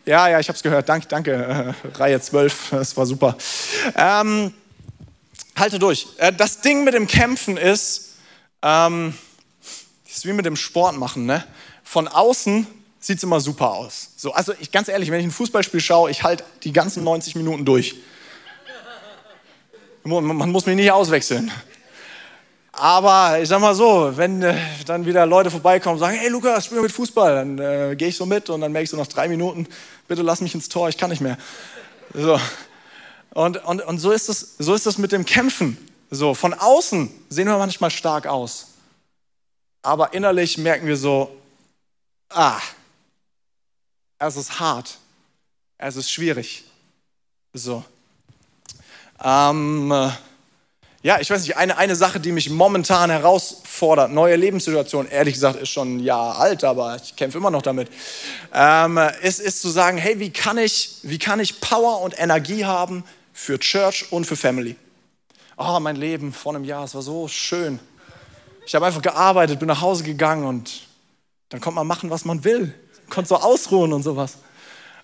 Ja, ja, ich habe es gehört. Danke, danke. [laughs] Reihe 12, das war super. Ähm, halte durch. Äh, das Ding mit dem Kämpfen ist, ähm, das ist wie mit dem Sport machen. Ne? Von außen sieht es immer super aus. So, also ich, ganz ehrlich, wenn ich ein Fußballspiel schaue, ich halte die ganzen 90 Minuten durch. Man muss mich nicht auswechseln. Aber ich sag mal so, wenn äh, dann wieder Leute vorbeikommen und sagen, hey Lukas, spiel mit Fußball, dann äh, gehe ich so mit und dann merke ich so nach drei Minuten, bitte lass mich ins Tor, ich kann nicht mehr. So. Und, und, und so, ist es, so ist es mit dem Kämpfen. So, von außen sehen wir manchmal stark aus aber innerlich merken wir so, ah, es ist hart, es ist schwierig. So. Ähm, ja, ich weiß nicht, eine, eine Sache, die mich momentan herausfordert, neue Lebenssituation, ehrlich gesagt, ist schon ein Jahr alt, aber ich kämpfe immer noch damit, ähm, ist, ist zu sagen, hey, wie kann, ich, wie kann ich Power und Energie haben für Church und für Family? Oh, mein Leben vor einem Jahr, es war so schön. Ich habe einfach gearbeitet, bin nach Hause gegangen und dann konnte man machen, was man will. Konnte so ausruhen und sowas.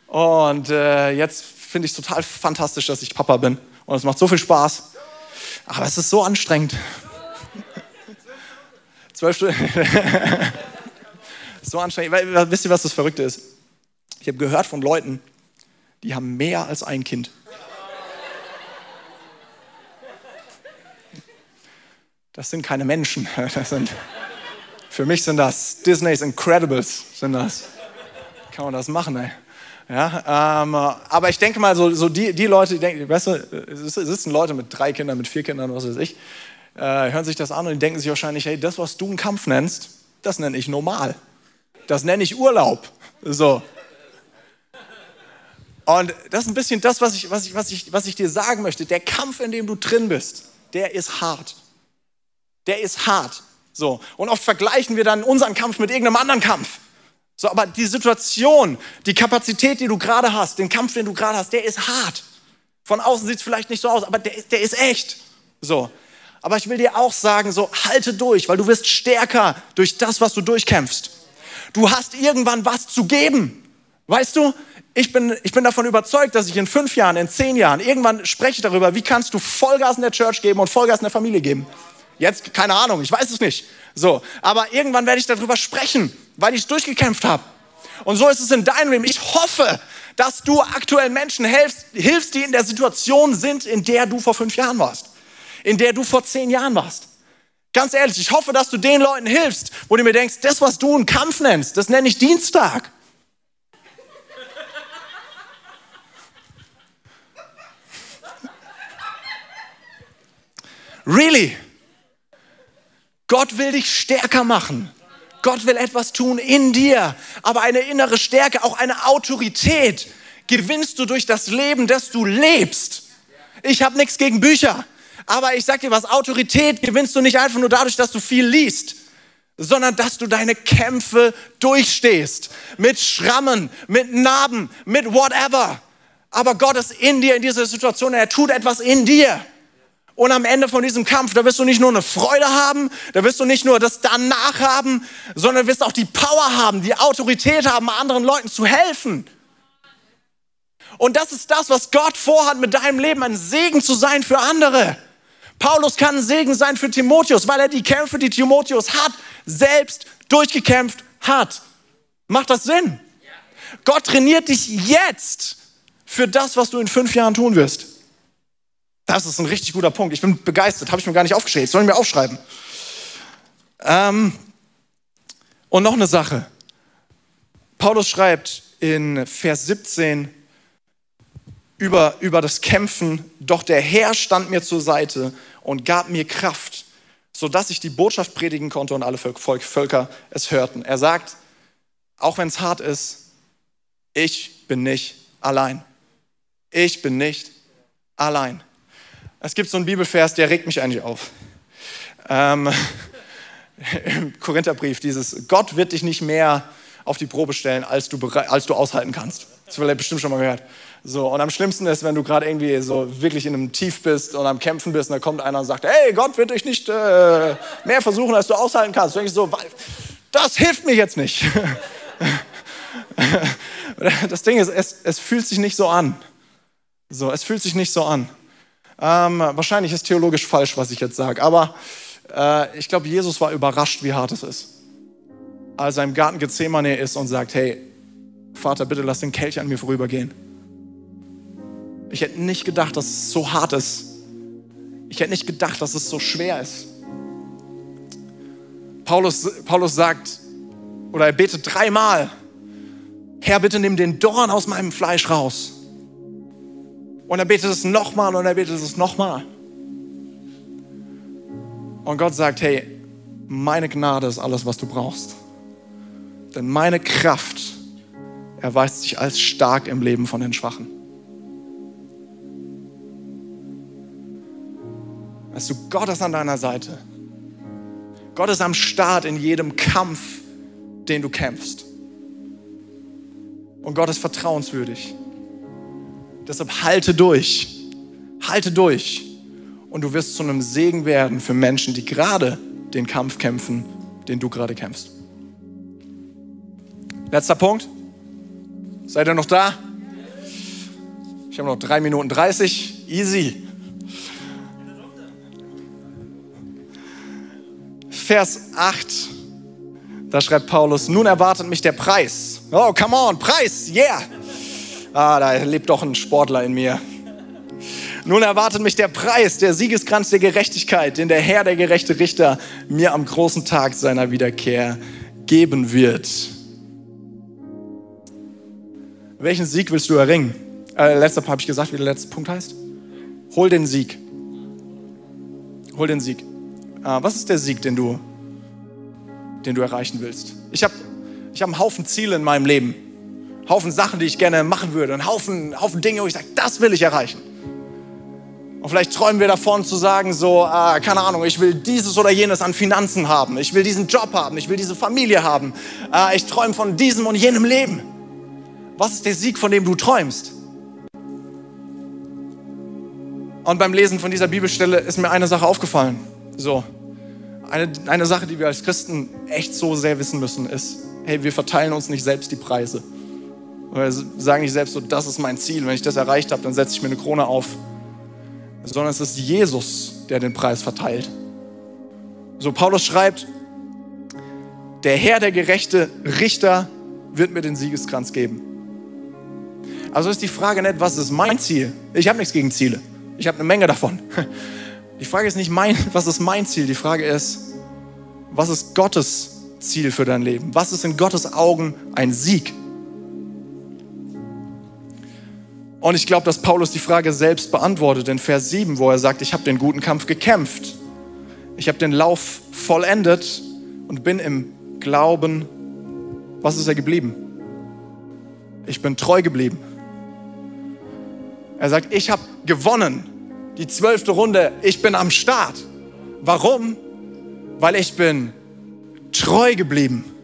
Und äh, jetzt finde ich es total fantastisch, dass ich Papa bin. Und es macht so viel Spaß. Aber es ist so anstrengend. [laughs] Zwölf Stunden. [laughs] so anstrengend. Weil, wisst ihr, was das Verrückte ist? Ich habe gehört von Leuten, die haben mehr als ein Kind. Das sind keine Menschen. [laughs] Das sind, für mich sind das Disney's Incredibles, sind das. Kann man das machen, ey. Ja, ähm, aber ich denke mal, so, so die, die Leute, die denken, weißt du, sitzen Leute mit drei Kindern, mit vier Kindern, was weiß ich, äh, hören sich das an und die denken sich wahrscheinlich, hey, das, was du einen Kampf nennst, das nenne ich normal. Das nenne ich Urlaub. So. Und das ist ein bisschen das, was ich, was, ich, was, ich, was ich dir sagen möchte. Der Kampf, in dem du drin bist, der ist hart der ist hart. So. Und oft vergleichen wir dann unseren Kampf mit irgendeinem anderen Kampf. So, aber die Situation, die Kapazität, die du gerade hast, den Kampf, den du gerade hast, der ist hart. Von außen sieht es vielleicht nicht so aus, aber der, der ist echt. So. Aber ich will dir auch sagen, so halte durch, weil du wirst stärker durch das, was du durchkämpfst. Du hast irgendwann was zu geben. Weißt du, ich bin, ich bin davon überzeugt, dass ich in fünf Jahren, in zehn Jahren, irgendwann spreche darüber, wie kannst du Vollgas in der Church geben und Vollgas in der Familie geben. Jetzt, keine Ahnung, ich weiß es nicht. So, aber irgendwann werde ich darüber sprechen, weil ich es durchgekämpft habe. Und so ist es in deinem Leben. Ich hoffe, dass du aktuell Menschen hilfst, hilfst, die in der Situation sind, in der du vor fünf Jahren warst in der du vor zehn Jahren warst. Ganz ehrlich, ich hoffe, dass du den Leuten hilfst, wo du mir denkst, das, was du einen Kampf nennst, das nenne ich Dienstag. Really? Gott will dich stärker machen. Gott will etwas tun in dir, aber eine innere Stärke, auch eine Autorität gewinnst du durch das Leben, das du lebst. Ich habe nichts gegen Bücher. Aber ich sag dir was, Autorität gewinnst du nicht einfach nur dadurch, dass du viel liest, sondern dass du deine Kämpfe durchstehst. Mit Schrammen, mit Narben, mit whatever. Aber Gott ist in dir in dieser Situation, er tut etwas in dir. Und am Ende von diesem Kampf, da wirst du nicht nur eine Freude haben, da wirst du nicht nur das danach haben, sondern wirst auch die Power haben, die Autorität haben, anderen Leuten zu helfen. Und das ist das, was Gott vorhat mit deinem Leben, ein Segen zu sein für andere. Paulus kann ein Segen sein für Timotheus, weil er die Kämpfe, die Timotheus hat, selbst durchgekämpft hat. Macht das Sinn? Gott trainiert dich jetzt für das, was du in fünf Jahren tun wirst. Das ist ein richtig guter Punkt. Ich bin begeistert, habe ich mir gar nicht aufgeschrieben. Sollen wir aufschreiben? Ähm, und noch eine Sache. Paulus schreibt in Vers 17, über, über das Kämpfen, doch der Herr stand mir zur Seite und gab mir Kraft, sodass ich die Botschaft predigen konnte und alle Völker es hörten. Er sagt, auch wenn es hart ist, ich bin nicht allein. Ich bin nicht allein. Es gibt so einen Bibelvers, der regt mich eigentlich auf. Ähm, [laughs] Im Korintherbrief, dieses Gott wird dich nicht mehr auf die Probe stellen, als du, als du aushalten kannst. Das habt ihr bestimmt schon mal gehört. So, und am schlimmsten ist, wenn du gerade irgendwie so wirklich in einem Tief bist und am Kämpfen bist und da kommt einer und sagt, hey, Gott wird dich nicht äh, mehr versuchen, als du aushalten kannst. Und ich so, das hilft mir jetzt nicht. [laughs] das Ding ist, es, es, fühlt sich nicht so an. So, es fühlt sich nicht so an. Ähm, wahrscheinlich ist theologisch falsch, was ich jetzt sage, aber äh, ich glaube, Jesus war überrascht, wie hart es ist. Als er im Garten Gethsemane ist und sagt, hey, Vater, bitte lass den Kelch an mir vorübergehen. Ich hätte nicht gedacht, dass es so hart ist. Ich hätte nicht gedacht, dass es so schwer ist. Paulus, Paulus sagt, oder er betet dreimal, Herr, bitte nimm den Dorn aus meinem Fleisch raus. Und er betet es nochmal und er betet es nochmal. Und Gott sagt, hey, meine Gnade ist alles, was du brauchst. Denn meine Kraft erweist sich als stark im Leben von den Schwachen. Weißt du, Gott ist an deiner Seite. Gott ist am Start in jedem Kampf, den du kämpfst. Und Gott ist vertrauenswürdig. Deshalb halte durch. Halte durch. Und du wirst zu einem Segen werden für Menschen, die gerade den Kampf kämpfen, den du gerade kämpfst. Letzter Punkt. Seid ihr noch da? Ich habe noch drei Minuten 30. Easy. Vers 8, da schreibt Paulus, nun erwartet mich der Preis. Oh, come on, Preis, yeah. Ah, da lebt doch ein Sportler in mir. Nun erwartet mich der Preis, der Siegeskranz der Gerechtigkeit, den der Herr, der gerechte Richter, mir am großen Tag seiner Wiederkehr geben wird. Welchen Sieg willst du erringen? Äh, letzter habe ich gesagt, wie der letzte Punkt heißt. Hol den Sieg. Hol den Sieg. Ah, was ist der Sieg, den du, den du erreichen willst? Ich habe ich hab einen Haufen Ziele in meinem Leben. Haufen Sachen, die ich gerne machen würde. Einen Haufen, Haufen Dinge, wo ich sage, das will ich erreichen. Und vielleicht träumen wir davon zu sagen, so, äh, keine Ahnung, ich will dieses oder jenes an Finanzen haben. Ich will diesen Job haben. Ich will diese Familie haben. Äh, ich träume von diesem und jenem Leben. Was ist der Sieg, von dem du träumst? Und beim Lesen von dieser Bibelstelle ist mir eine Sache aufgefallen. So, eine, eine Sache, die wir als Christen echt so sehr wissen müssen, ist, hey, wir verteilen uns nicht selbst die Preise. Wir sagen nicht selbst so, das ist mein Ziel. Wenn ich das erreicht habe, dann setze ich mir eine Krone auf. Sondern es ist Jesus, der den Preis verteilt. So, Paulus schreibt, der Herr, der gerechte Richter, wird mir den Siegeskranz geben. Also ist die Frage nicht, was ist mein Ziel? Ich habe nichts gegen Ziele. Ich habe eine Menge davon. [laughs] Die Frage ist nicht, mein, was ist mein Ziel? Die Frage ist, was ist Gottes Ziel für dein Leben? Was ist in Gottes Augen ein Sieg? Und ich glaube, dass Paulus die Frage selbst beantwortet in Vers 7, wo er sagt, ich habe den guten Kampf gekämpft. Ich habe den Lauf vollendet und bin im Glauben. Was ist er geblieben? Ich bin treu geblieben. Er sagt, ich habe gewonnen. Die zwölfte Runde, ich bin am Start. Warum? Weil ich bin treu geblieben.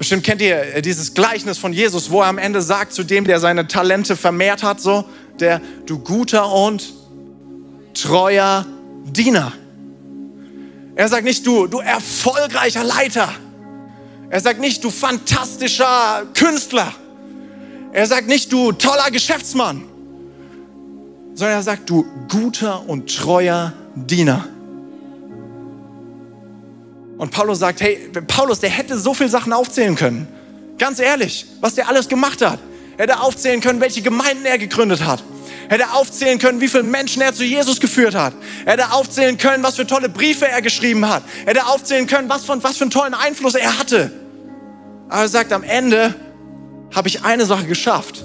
Bestimmt kennt ihr dieses Gleichnis von Jesus, wo er am Ende sagt zu dem, der seine Talente vermehrt hat, so, der du guter und treuer Diener. Er sagt nicht du, du erfolgreicher Leiter. Er sagt nicht du fantastischer Künstler. Er sagt nicht du toller Geschäftsmann, sondern er sagt du guter und treuer Diener. Und Paulus sagt, hey, Paulus, der hätte so viele Sachen aufzählen können. Ganz ehrlich, was der alles gemacht hat. Hätte aufzählen können, welche Gemeinden er gegründet hat. Hätte aufzählen können, wie viele Menschen er zu Jesus geführt hat. Hätte aufzählen können, was für tolle Briefe er geschrieben hat. Hätte aufzählen können, was, von, was für einen tollen Einfluss er hatte. Aber er sagt, am Ende habe ich eine Sache geschafft.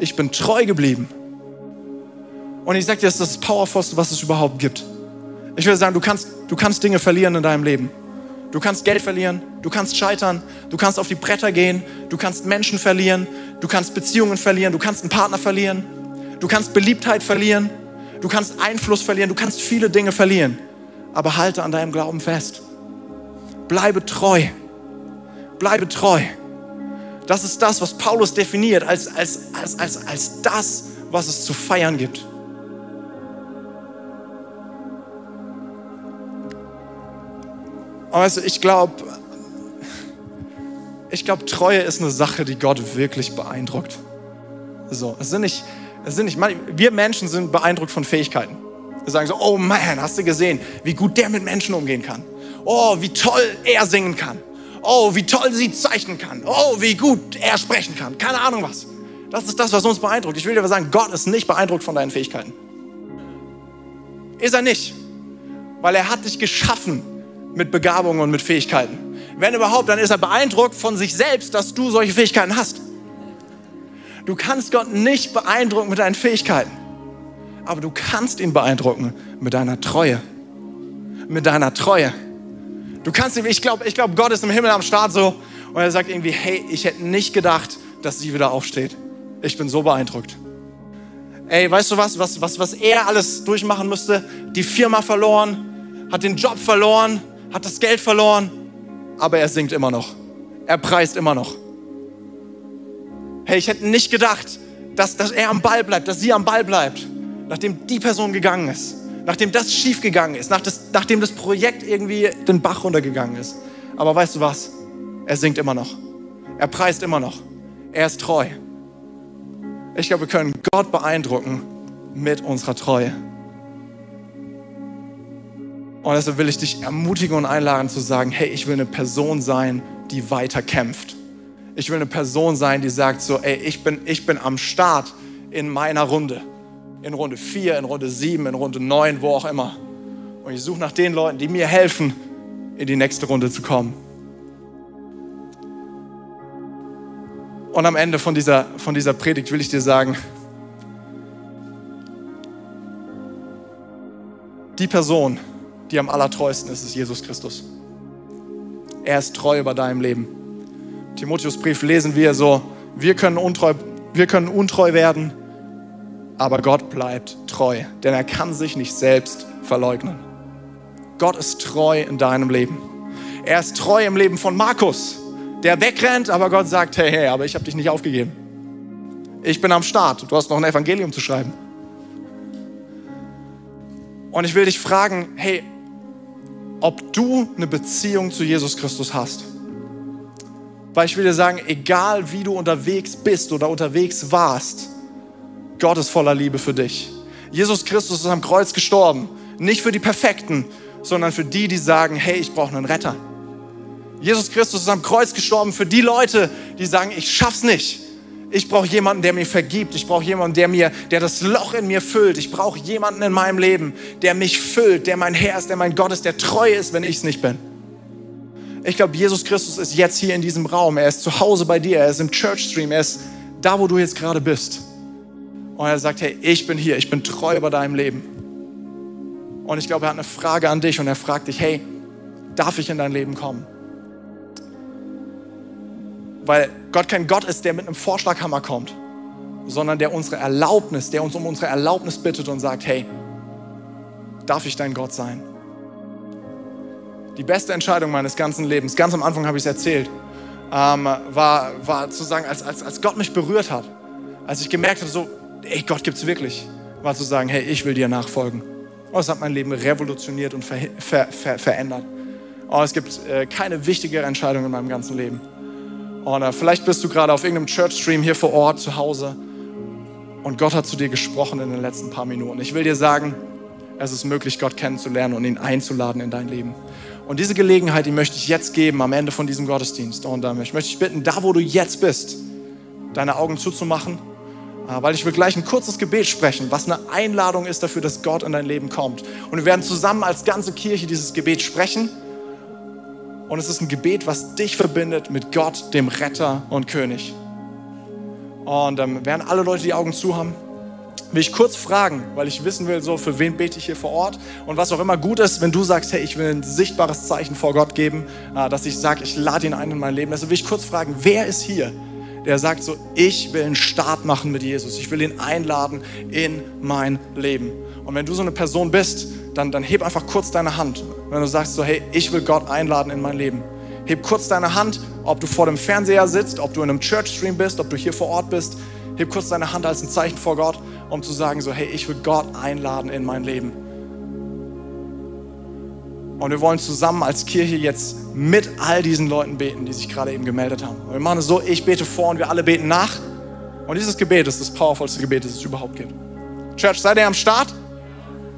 Ich bin treu geblieben. Und ich sage dir, das ist das Powervollste, was es überhaupt gibt. Ich will sagen, du kannst, du kannst Dinge verlieren in deinem Leben. Du kannst Geld verlieren, du kannst scheitern, du kannst auf die Bretter gehen, du kannst Menschen verlieren, du kannst Beziehungen verlieren, du kannst einen Partner verlieren, du kannst Beliebtheit verlieren, du kannst Einfluss verlieren, du kannst viele Dinge verlieren. Aber halte an deinem Glauben fest. Bleibe treu. Bleibe treu. Das ist das, was Paulus definiert als, als, als, als, als das, was es zu feiern gibt. Also ich glaube, ich glaube, Treue ist eine Sache, die Gott wirklich beeindruckt. So, es sind nicht, es sind nicht, wir Menschen sind beeindruckt von Fähigkeiten. Wir sagen so, oh man, hast du gesehen, wie gut der mit Menschen umgehen kann? Oh, wie toll er singen kann. Oh, wie toll sie zeichnen kann. Oh, wie gut er sprechen kann. Keine Ahnung was. Das ist das, was uns beeindruckt. Ich will dir aber sagen, Gott ist nicht beeindruckt von deinen Fähigkeiten. Ist er nicht. Weil er hat dich geschaffen mit Begabungen und mit Fähigkeiten. Wenn überhaupt, dann ist er beeindruckt von sich selbst, dass du solche Fähigkeiten hast. Du kannst Gott nicht beeindrucken mit deinen Fähigkeiten, aber du kannst ihn beeindrucken mit deiner Treue. Mit deiner Treue. Du kannst ihm, ich glaube, ich glaub, Gott ist im Himmel am Start so und er sagt irgendwie, hey, ich hätte nicht gedacht, dass sie wieder aufsteht. Ich bin so beeindruckt. Ey, weißt du was, was, was, was er alles durchmachen müsste? Die Firma verloren, hat den Job verloren, hat das Geld verloren, aber er singt immer noch. Er preist immer noch. Hey, ich hätte nicht gedacht, dass, dass er am Ball bleibt, dass sie am Ball bleibt, nachdem die Person gegangen ist nachdem das schiefgegangen ist, nach das, nachdem das Projekt irgendwie den Bach runtergegangen ist. Aber weißt du was? Er singt immer noch. Er preist immer noch. Er ist treu. Ich glaube, wir können Gott beeindrucken mit unserer Treue. Und deshalb will ich dich ermutigen und einladen zu sagen, hey, ich will eine Person sein, die weiter kämpft. Ich will eine Person sein, die sagt so, ey, ich bin, ich bin am Start in meiner Runde in Runde 4, in Runde 7, in Runde 9, wo auch immer. Und ich suche nach den Leuten, die mir helfen, in die nächste Runde zu kommen. Und am Ende von dieser, von dieser Predigt will ich dir sagen, die Person, die am allertreuesten ist, ist Jesus Christus. Er ist treu über deinem Leben. Timotheusbrief lesen wir so, wir können untreu, wir können untreu werden, aber Gott bleibt treu, denn er kann sich nicht selbst verleugnen. Gott ist treu in deinem Leben. Er ist treu im Leben von Markus, der wegrennt, aber Gott sagt, hey, hey, aber ich habe dich nicht aufgegeben. Ich bin am Start. Du hast noch ein Evangelium zu schreiben. Und ich will dich fragen, hey, ob du eine Beziehung zu Jesus Christus hast. Weil ich will dir sagen, egal wie du unterwegs bist oder unterwegs warst, Gott ist voller Liebe für dich. Jesus Christus ist am Kreuz gestorben. Nicht für die Perfekten, sondern für die, die sagen, hey, ich brauche einen Retter. Jesus Christus ist am Kreuz gestorben für die Leute, die sagen, ich schaff's nicht. Ich brauche jemanden, der mir vergibt. Ich brauche jemanden, der mir, der das Loch in mir füllt. Ich brauche jemanden in meinem Leben, der mich füllt, der mein Herr ist, der mein Gott ist, der treu ist, wenn ich es nicht bin. Ich glaube, Jesus Christus ist jetzt hier in diesem Raum. Er ist zu Hause bei dir. Er ist im Church Stream. Er ist da, wo du jetzt gerade bist. Und er sagt, hey, ich bin hier. Ich bin treu bei deinem Leben. Und ich glaube, er hat eine Frage an dich und er fragt dich, hey, darf ich in dein Leben kommen? Weil Gott kein Gott ist, der mit einem Vorschlaghammer kommt, sondern der unsere Erlaubnis, der uns um unsere Erlaubnis bittet und sagt, hey, darf ich dein Gott sein? Die beste Entscheidung meines ganzen Lebens, ganz am Anfang habe ich es erzählt, ähm, war, war zu sagen, als, als, als Gott mich berührt hat, als ich gemerkt habe, so, ey, Gott gibt es wirklich, war zu sagen, hey, ich will dir nachfolgen. Und es hat mein Leben revolutioniert und ver, ver, ver, verändert. Und es gibt äh, keine wichtigere Entscheidung in meinem ganzen Leben. Äh, vielleicht bist du gerade auf irgendeinem Church-Stream hier vor Ort zu Hause und Gott hat zu dir gesprochen in den letzten paar Minuten. Ich will dir sagen, es ist möglich, Gott kennenzulernen und ihn einzuladen in dein Leben. Und diese Gelegenheit, die möchte ich jetzt geben am Ende von diesem Gottesdienst. Und äh, ich möchte dich bitten, da wo du jetzt bist, deine Augen zuzumachen, äh, weil ich will gleich ein kurzes Gebet sprechen, was eine Einladung ist dafür, dass Gott in dein Leben kommt. Und wir werden zusammen als ganze Kirche dieses Gebet sprechen. Und es ist ein Gebet, was dich verbindet mit Gott, dem Retter und König. Und ähm, während alle Leute die Augen zu haben, will ich kurz fragen, weil ich wissen will, so für wen bete ich hier vor Ort und was auch immer gut ist, wenn du sagst, hey, ich will ein sichtbares Zeichen vor Gott geben, äh, dass ich sage, ich lade ihn ein in mein Leben. Also will ich kurz fragen, wer ist hier, der sagt so, ich will einen Start machen mit Jesus, ich will ihn einladen in mein Leben. Und wenn du so eine Person bist, dann, dann heb einfach kurz deine Hand. Wenn du sagst so, hey, ich will Gott einladen in mein Leben. Heb kurz deine Hand, ob du vor dem Fernseher sitzt, ob du in einem Church-Stream bist, ob du hier vor Ort bist. Heb kurz deine Hand als ein Zeichen vor Gott, um zu sagen so, hey, ich will Gott einladen in mein Leben. Und wir wollen zusammen als Kirche jetzt mit all diesen Leuten beten, die sich gerade eben gemeldet haben. Und wir machen es so, ich bete vor und wir alle beten nach. Und dieses Gebet ist das powervollste Gebet, das es überhaupt gibt. Church, seid ihr am Start?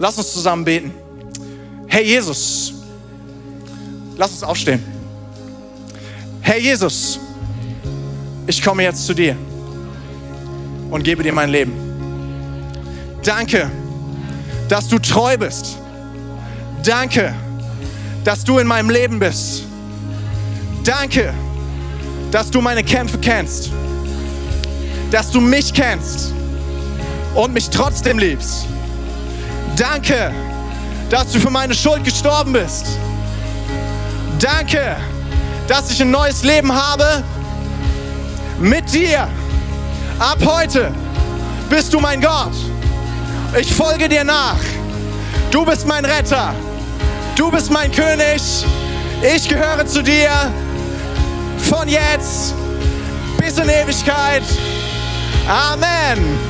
Lass uns zusammen beten. Herr Jesus, lass uns aufstehen. Herr Jesus, ich komme jetzt zu dir und gebe dir mein Leben. Danke, dass du treu bist. Danke, dass du in meinem Leben bist. Danke, dass du meine Kämpfe kennst. Dass du mich kennst und mich trotzdem liebst. Danke, dass du für meine Schuld gestorben bist. Danke, dass ich ein neues Leben habe mit dir. Ab heute bist du mein Gott. Ich folge dir nach. Du bist mein Retter. Du bist mein König. Ich gehöre zu dir. Von jetzt bis in Ewigkeit. Amen.